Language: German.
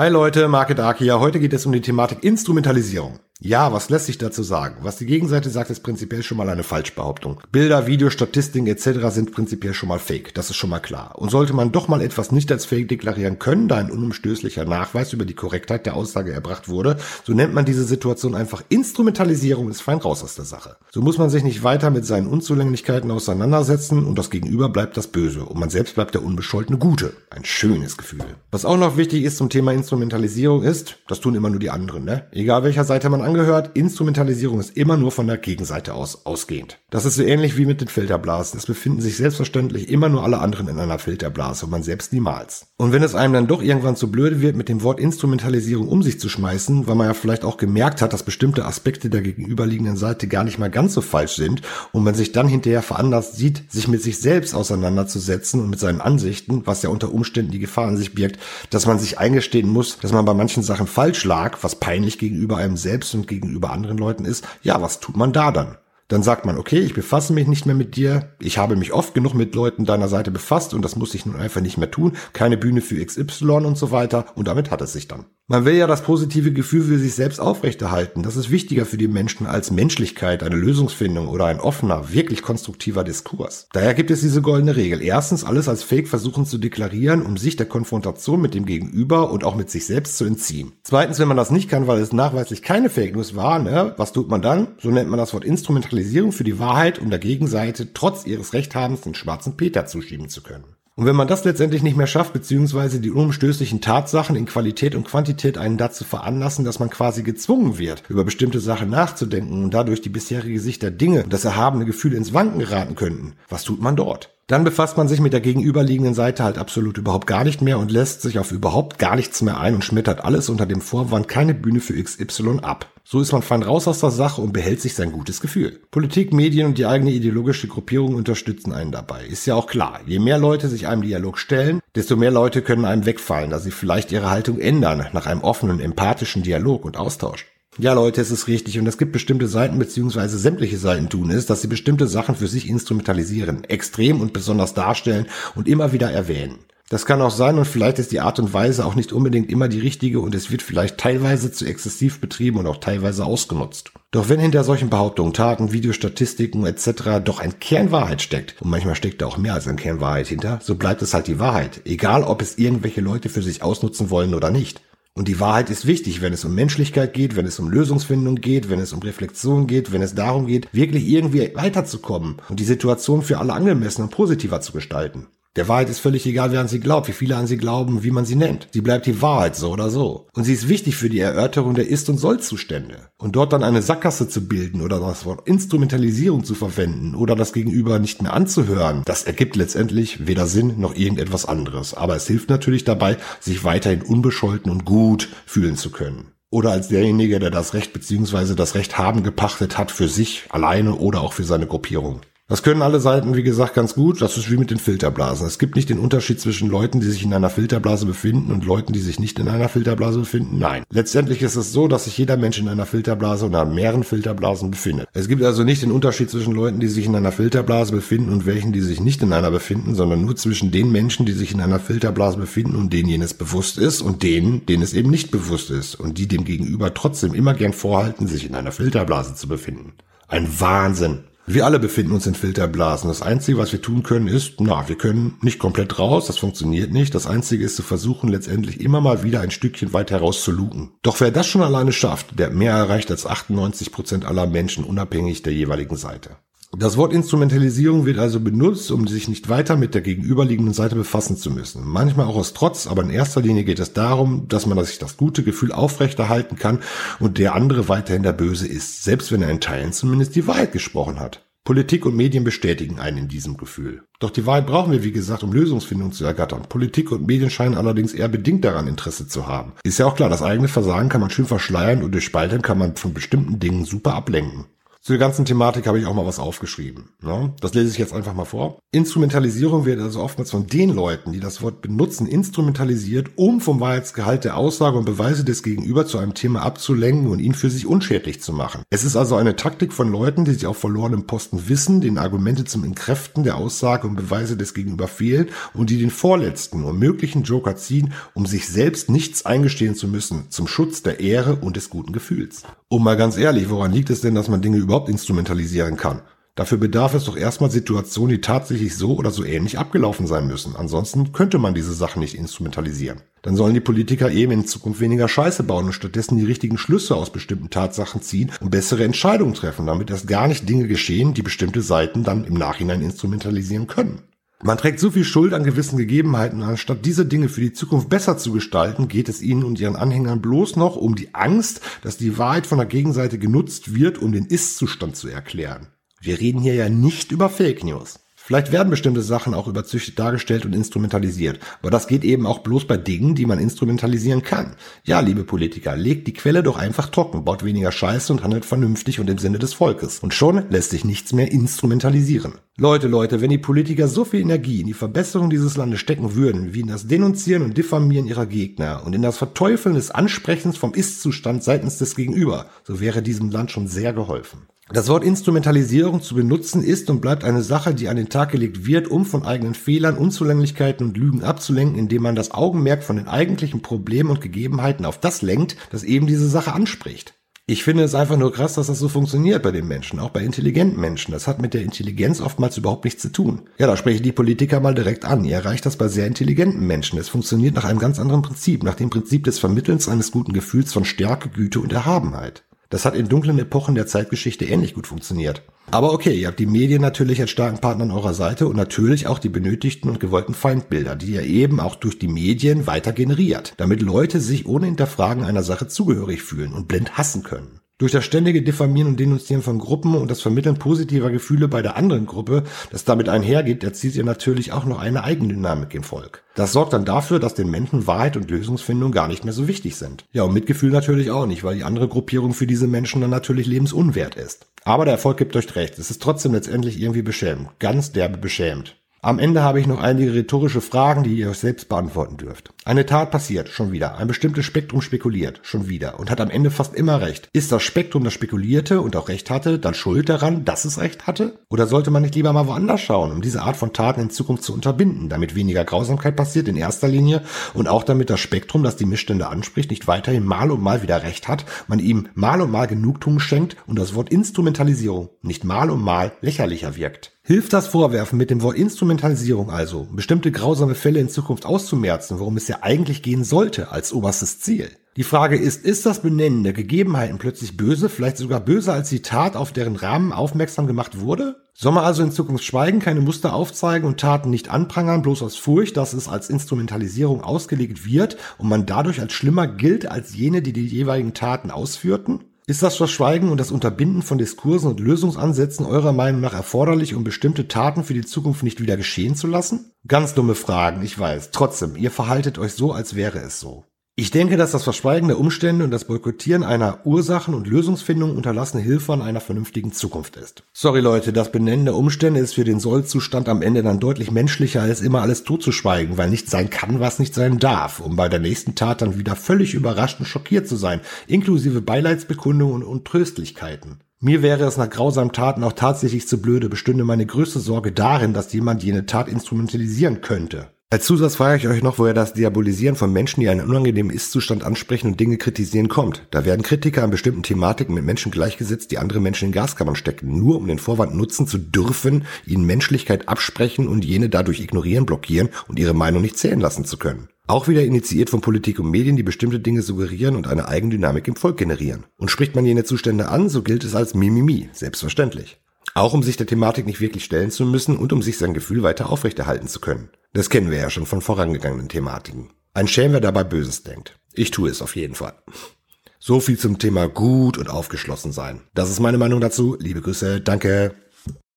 Hi Leute, Market Ark hier. Heute geht es um die Thematik Instrumentalisierung. Ja, was lässt sich dazu sagen? Was die Gegenseite sagt, ist prinzipiell schon mal eine Falschbehauptung. Bilder, Videos, Statistiken etc. sind prinzipiell schon mal fake. Das ist schon mal klar. Und sollte man doch mal etwas nicht als fake deklarieren können, da ein unumstößlicher Nachweis über die Korrektheit der Aussage erbracht wurde, so nennt man diese Situation einfach Instrumentalisierung ist fein raus aus der Sache. So muss man sich nicht weiter mit seinen Unzulänglichkeiten auseinandersetzen und das Gegenüber bleibt das Böse und man selbst bleibt der unbescholtene Gute. Ein schönes Gefühl. Was auch noch wichtig ist zum Thema Instrumentalisierung ist, das tun immer nur die anderen, ne? Egal welcher Seite man angehört, Instrumentalisierung ist immer nur von der Gegenseite aus ausgehend. Das ist so ähnlich wie mit den Filterblasen. Es befinden sich selbstverständlich immer nur alle anderen in einer Filterblase und man selbst niemals. Und wenn es einem dann doch irgendwann zu blöde wird, mit dem Wort Instrumentalisierung um sich zu schmeißen, weil man ja vielleicht auch gemerkt hat, dass bestimmte Aspekte der gegenüberliegenden Seite gar nicht mal ganz so falsch sind und man sich dann hinterher veranlasst sieht, sich mit sich selbst auseinanderzusetzen und mit seinen Ansichten, was ja unter Umständen die Gefahr an sich birgt, dass man sich eingestehen muss, dass man bei manchen Sachen falsch lag, was peinlich gegenüber einem selbst und gegenüber anderen Leuten ist, ja, was tut man da dann? Dann sagt man, okay, ich befasse mich nicht mehr mit dir. Ich habe mich oft genug mit Leuten deiner Seite befasst und das muss ich nun einfach nicht mehr tun. Keine Bühne für XY und so weiter. Und damit hat es sich dann. Man will ja das positive Gefühl für sich selbst aufrechterhalten. Das ist wichtiger für die Menschen als Menschlichkeit, eine Lösungsfindung oder ein offener, wirklich konstruktiver Diskurs. Daher gibt es diese goldene Regel. Erstens, alles als Fake versuchen zu deklarieren, um sich der Konfrontation mit dem Gegenüber und auch mit sich selbst zu entziehen. Zweitens, wenn man das nicht kann, weil es nachweislich keine Fake News war, ne, was tut man dann? So nennt man das Wort Instrumentalisierung für die Wahrheit, um der Gegenseite trotz ihres Rechthabens den schwarzen Peter zuschieben zu können. Und wenn man das letztendlich nicht mehr schafft, beziehungsweise die unumstößlichen Tatsachen in Qualität und Quantität einen dazu veranlassen, dass man quasi gezwungen wird, über bestimmte Sachen nachzudenken und dadurch die bisherige Sicht der Dinge und das erhabene Gefühl ins Wanken geraten könnten, was tut man dort? Dann befasst man sich mit der gegenüberliegenden Seite halt absolut überhaupt gar nicht mehr und lässt sich auf überhaupt gar nichts mehr ein und schmettert alles unter dem Vorwand keine Bühne für XY ab. So ist man fein raus aus der Sache und behält sich sein gutes Gefühl. Politik, Medien und die eigene ideologische Gruppierung unterstützen einen dabei. Ist ja auch klar. Je mehr Leute sich einem Dialog stellen, desto mehr Leute können einem wegfallen, da sie vielleicht ihre Haltung ändern nach einem offenen, empathischen Dialog und Austausch. Ja, Leute, es ist richtig und es gibt bestimmte Seiten beziehungsweise sämtliche Seiten tun es, dass sie bestimmte Sachen für sich instrumentalisieren, extrem und besonders darstellen und immer wieder erwähnen. Das kann auch sein und vielleicht ist die Art und Weise auch nicht unbedingt immer die richtige und es wird vielleicht teilweise zu exzessiv betrieben und auch teilweise ausgenutzt. Doch wenn hinter solchen Behauptungen, Taten, Videostatistiken etc. doch ein Kern Wahrheit steckt, und manchmal steckt da auch mehr als ein Kern Wahrheit hinter, so bleibt es halt die Wahrheit, egal ob es irgendwelche Leute für sich ausnutzen wollen oder nicht. Und die Wahrheit ist wichtig, wenn es um Menschlichkeit geht, wenn es um Lösungsfindung geht, wenn es um Reflexion geht, wenn es darum geht, wirklich irgendwie weiterzukommen und die Situation für alle angemessen und positiver zu gestalten. Der Wahrheit ist völlig egal, wer an sie glaubt, wie viele an sie glauben, wie man sie nennt. Sie bleibt die Wahrheit, so oder so. Und sie ist wichtig für die Erörterung der Ist- und Soll-Zustände. Und dort dann eine Sackgasse zu bilden oder das Wort Instrumentalisierung zu verwenden oder das Gegenüber nicht mehr anzuhören, das ergibt letztendlich weder Sinn noch irgendetwas anderes. Aber es hilft natürlich dabei, sich weiterhin unbescholten und gut fühlen zu können oder als derjenige, der das Recht bzw. das Recht haben gepachtet hat für sich alleine oder auch für seine Gruppierung. Das können alle Seiten, wie gesagt, ganz gut. Das ist wie mit den Filterblasen. Es gibt nicht den Unterschied zwischen Leuten, die sich in einer Filterblase befinden und Leuten, die sich nicht in einer Filterblase befinden. Nein. Letztendlich ist es so, dass sich jeder Mensch in einer Filterblase oder mehreren Filterblasen befindet. Es gibt also nicht den Unterschied zwischen Leuten, die sich in einer Filterblase befinden und welchen, die sich nicht in einer befinden, sondern nur zwischen den Menschen, die sich in einer Filterblase befinden und denen jenes bewusst ist und denen, denen es eben nicht bewusst ist und die dem Gegenüber trotzdem immer gern vorhalten, sich in einer Filterblase zu befinden. Ein Wahnsinn. Wir alle befinden uns in Filterblasen. Das Einzige, was wir tun können, ist, na, wir können nicht komplett raus, das funktioniert nicht. Das Einzige ist zu versuchen, letztendlich immer mal wieder ein Stückchen weit heraus zu luken. Doch wer das schon alleine schafft, der mehr erreicht als 98 Prozent aller Menschen, unabhängig der jeweiligen Seite. Das Wort Instrumentalisierung wird also benutzt, um sich nicht weiter mit der gegenüberliegenden Seite befassen zu müssen. Manchmal auch aus Trotz, aber in erster Linie geht es darum, dass man sich das gute Gefühl aufrechterhalten kann und der andere weiterhin der Böse ist, selbst wenn er in Teilen zumindest die Wahrheit gesprochen hat. Politik und Medien bestätigen einen in diesem Gefühl. Doch die Wahrheit brauchen wir, wie gesagt, um Lösungsfindung zu ergattern. Politik und Medien scheinen allerdings eher bedingt daran Interesse zu haben. Ist ja auch klar, das eigene Versagen kann man schön verschleiern und durch Spalten kann man von bestimmten Dingen super ablenken. Zu der ganzen Thematik habe ich auch mal was aufgeschrieben. Ne? Das lese ich jetzt einfach mal vor. Instrumentalisierung wird also oftmals von den Leuten, die das Wort benutzen, instrumentalisiert, um vom Wahrheitsgehalt der Aussage und Beweise des Gegenüber zu einem Thema abzulenken und ihn für sich unschädlich zu machen. Es ist also eine Taktik von Leuten, die sich auf verlorenem Posten wissen, den Argumente zum Entkräften der Aussage und Beweise des Gegenüber fehlen und die den vorletzten und möglichen Joker ziehen, um sich selbst nichts eingestehen zu müssen, zum Schutz der Ehre und des guten Gefühls. Und mal ganz ehrlich, woran liegt es denn, dass man Dinge überhaupt instrumentalisieren kann? Dafür bedarf es doch erstmal Situationen, die tatsächlich so oder so ähnlich abgelaufen sein müssen. Ansonsten könnte man diese Sachen nicht instrumentalisieren. Dann sollen die Politiker eben in Zukunft weniger Scheiße bauen und stattdessen die richtigen Schlüsse aus bestimmten Tatsachen ziehen und bessere Entscheidungen treffen, damit erst gar nicht Dinge geschehen, die bestimmte Seiten dann im Nachhinein instrumentalisieren können. Man trägt so viel Schuld an gewissen Gegebenheiten, anstatt diese Dinge für die Zukunft besser zu gestalten, geht es ihnen und ihren Anhängern bloß noch um die Angst, dass die Wahrheit von der Gegenseite genutzt wird, um den Ist-Zustand zu erklären. Wir reden hier ja nicht über Fake News. Vielleicht werden bestimmte Sachen auch überzüchtet dargestellt und instrumentalisiert, aber das geht eben auch bloß bei Dingen, die man instrumentalisieren kann. Ja, liebe Politiker, legt die Quelle doch einfach trocken, baut weniger Scheiße und handelt vernünftig und im Sinne des Volkes. Und schon lässt sich nichts mehr instrumentalisieren. Leute, Leute, wenn die Politiker so viel Energie in die Verbesserung dieses Landes stecken würden, wie in das Denunzieren und Diffamieren ihrer Gegner und in das Verteufeln des Ansprechens vom Ist-Zustand seitens des Gegenüber, so wäre diesem Land schon sehr geholfen. Das Wort Instrumentalisierung zu benutzen ist und bleibt eine Sache, die an den Tag gelegt wird, um von eigenen Fehlern, Unzulänglichkeiten und Lügen abzulenken, indem man das Augenmerk von den eigentlichen Problemen und Gegebenheiten auf das lenkt, das eben diese Sache anspricht. Ich finde es einfach nur krass, dass das so funktioniert bei den Menschen, auch bei intelligenten Menschen. Das hat mit der Intelligenz oftmals überhaupt nichts zu tun. Ja, da spreche ich die Politiker mal direkt an. Ihr erreicht das bei sehr intelligenten Menschen. Es funktioniert nach einem ganz anderen Prinzip, nach dem Prinzip des Vermittelns eines guten Gefühls von Stärke, Güte und Erhabenheit. Das hat in dunklen Epochen der Zeitgeschichte ähnlich gut funktioniert. Aber okay, ihr habt die Medien natürlich als starken Partner an eurer Seite und natürlich auch die benötigten und gewollten Feindbilder, die ihr eben auch durch die Medien weiter generiert, damit Leute sich ohne Hinterfragen einer Sache zugehörig fühlen und blind hassen können. Durch das ständige Diffamieren und Denunzieren von Gruppen und das Vermitteln positiver Gefühle bei der anderen Gruppe, das damit einhergeht, erzielt ihr natürlich auch noch eine Eigendynamik im Volk. Das sorgt dann dafür, dass den Menschen Wahrheit und Lösungsfindung gar nicht mehr so wichtig sind. Ja, und Mitgefühl natürlich auch nicht, weil die andere Gruppierung für diese Menschen dann natürlich lebensunwert ist. Aber der Erfolg gibt euch recht, es ist trotzdem letztendlich irgendwie beschämend, ganz derbe beschämend. Am Ende habe ich noch einige rhetorische Fragen, die ihr euch selbst beantworten dürft. Eine Tat passiert, schon wieder. Ein bestimmtes Spektrum spekuliert, schon wieder. Und hat am Ende fast immer recht. Ist das Spektrum, das spekulierte und auch recht hatte, dann schuld daran, dass es recht hatte? Oder sollte man nicht lieber mal woanders schauen, um diese Art von Taten in Zukunft zu unterbinden, damit weniger Grausamkeit passiert in erster Linie und auch damit das Spektrum, das die Missstände anspricht, nicht weiterhin mal und mal wieder recht hat, man ihm mal und mal Genugtuung schenkt und das Wort Instrumentalisierung nicht mal und mal lächerlicher wirkt? Hilft das Vorwerfen mit dem Wort Instrumentalisierung also, bestimmte grausame Fälle in Zukunft auszumerzen, worum es ja eigentlich gehen sollte als oberstes Ziel? Die Frage ist, ist das Benennen der Gegebenheiten plötzlich böse, vielleicht sogar böser als die Tat, auf deren Rahmen aufmerksam gemacht wurde? Soll man also in Zukunft schweigen, keine Muster aufzeigen und Taten nicht anprangern, bloß aus Furcht, dass es als Instrumentalisierung ausgelegt wird und man dadurch als schlimmer gilt als jene, die die jeweiligen Taten ausführten? Ist das Verschweigen und das Unterbinden von Diskursen und Lösungsansätzen eurer Meinung nach erforderlich, um bestimmte Taten für die Zukunft nicht wieder geschehen zu lassen? Ganz dumme Fragen, ich weiß. Trotzdem, ihr verhaltet euch so, als wäre es so. Ich denke, dass das Verschweigen der Umstände und das Boykottieren einer Ursachen- und Lösungsfindung unterlassene Hilfe an einer vernünftigen Zukunft ist. Sorry Leute, das Benennen der Umstände ist für den Sollzustand am Ende dann deutlich menschlicher, als immer alles totzuschweigen, weil nicht sein kann, was nicht sein darf, um bei der nächsten Tat dann wieder völlig überrascht und schockiert zu sein, inklusive Beileidsbekundungen und Tröstlichkeiten. Mir wäre es nach grausamen Taten auch tatsächlich zu blöde, bestünde meine größte Sorge darin, dass jemand jene Tat instrumentalisieren könnte. Als Zusatz frage ich euch noch, woher das Diabolisieren von Menschen, die einen unangenehmen Ist-Zustand ansprechen und Dinge kritisieren, kommt. Da werden Kritiker an bestimmten Thematiken mit Menschen gleichgesetzt, die andere Menschen in Gaskammern stecken, nur um den Vorwand nutzen zu dürfen, ihnen Menschlichkeit absprechen und jene dadurch ignorieren, blockieren und ihre Meinung nicht zählen lassen zu können. Auch wieder initiiert von Politik und Medien, die bestimmte Dinge suggerieren und eine Eigendynamik im Volk generieren. Und spricht man jene Zustände an, so gilt es als Mimimi, selbstverständlich. Auch um sich der Thematik nicht wirklich stellen zu müssen und um sich sein Gefühl weiter aufrechterhalten zu können. Das kennen wir ja schon von vorangegangenen Thematiken. Ein Schelm, wer dabei Böses denkt. Ich tue es auf jeden Fall. So viel zum Thema gut und aufgeschlossen sein. Das ist meine Meinung dazu. Liebe Grüße, danke.